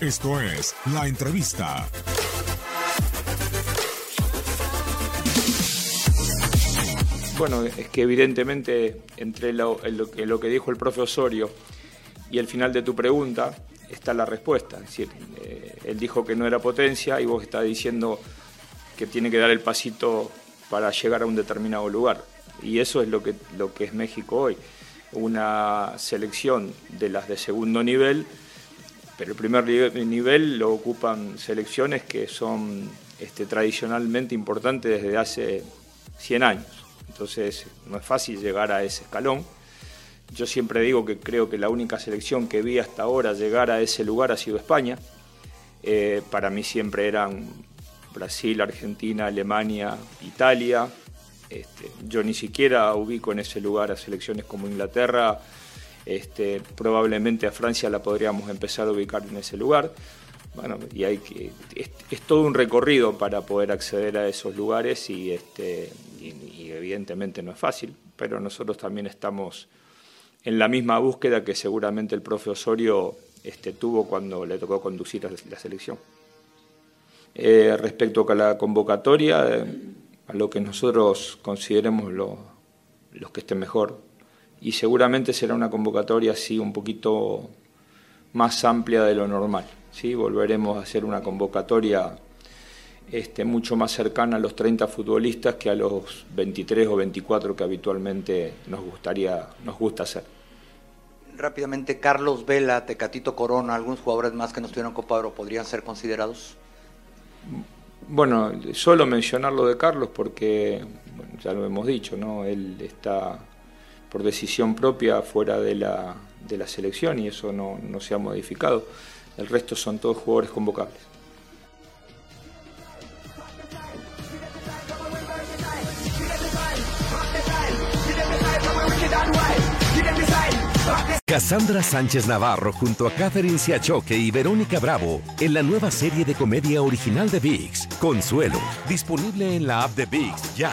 Esto es La Entrevista. Bueno, es que evidentemente entre lo, que dijo el profe Osorio y el final de tu pregunta está la respuesta. Es decir, eh, él dijo que no era potencia y vos estás diciendo que tiene que dar el pasito para llegar a un determinado lugar. Y eso es lo que, lo que es México hoy. Una selección de las de segundo nivel pero el primer nivel lo ocupan selecciones que son este, tradicionalmente importantes desde hace 100 años. Entonces no es fácil llegar a ese escalón. Yo siempre digo que creo que la única selección que vi hasta ahora llegar a ese lugar ha sido España. Eh, para mí siempre eran Brasil, Argentina, Alemania, Italia. Este, yo ni siquiera ubico en ese lugar a selecciones como Inglaterra, este, probablemente a Francia la podríamos empezar a ubicar en ese lugar. Bueno, y hay que, es, todo un recorrido para poder acceder a esos lugares y, este, y, evidentemente no es fácil, pero nosotros también estamos en la misma búsqueda que seguramente el profe Osorio este, tuvo cuando le tocó conducir a la selección. Eh, respecto a la convocatoria, eh, a lo que nosotros consideremos lo, los que estén mejor, y seguramente será una convocatoria así un poquito más amplia de lo normal. ¿sí? Volveremos a hacer una convocatoria este, mucho más cercana a los 30 futbolistas que a los 23 o 24 que habitualmente nos, gustaría, nos gusta hacer. Rápidamente, Carlos Vela, Tecatito Corona, algunos jugadores más que no estuvieron Copa Oro, ¿podrían ser considerados? Bueno, solo mencionar lo de Carlos porque ya lo hemos dicho, ¿no? Él está por decisión propia fuera de la, de la selección y eso no, no se ha modificado. El resto son todos jugadores convocables. Cassandra Sánchez Navarro junto a Catherine Siachoque y Verónica Bravo en la nueva serie de comedia original de VIX, Consuelo, disponible en la app de VIX ya.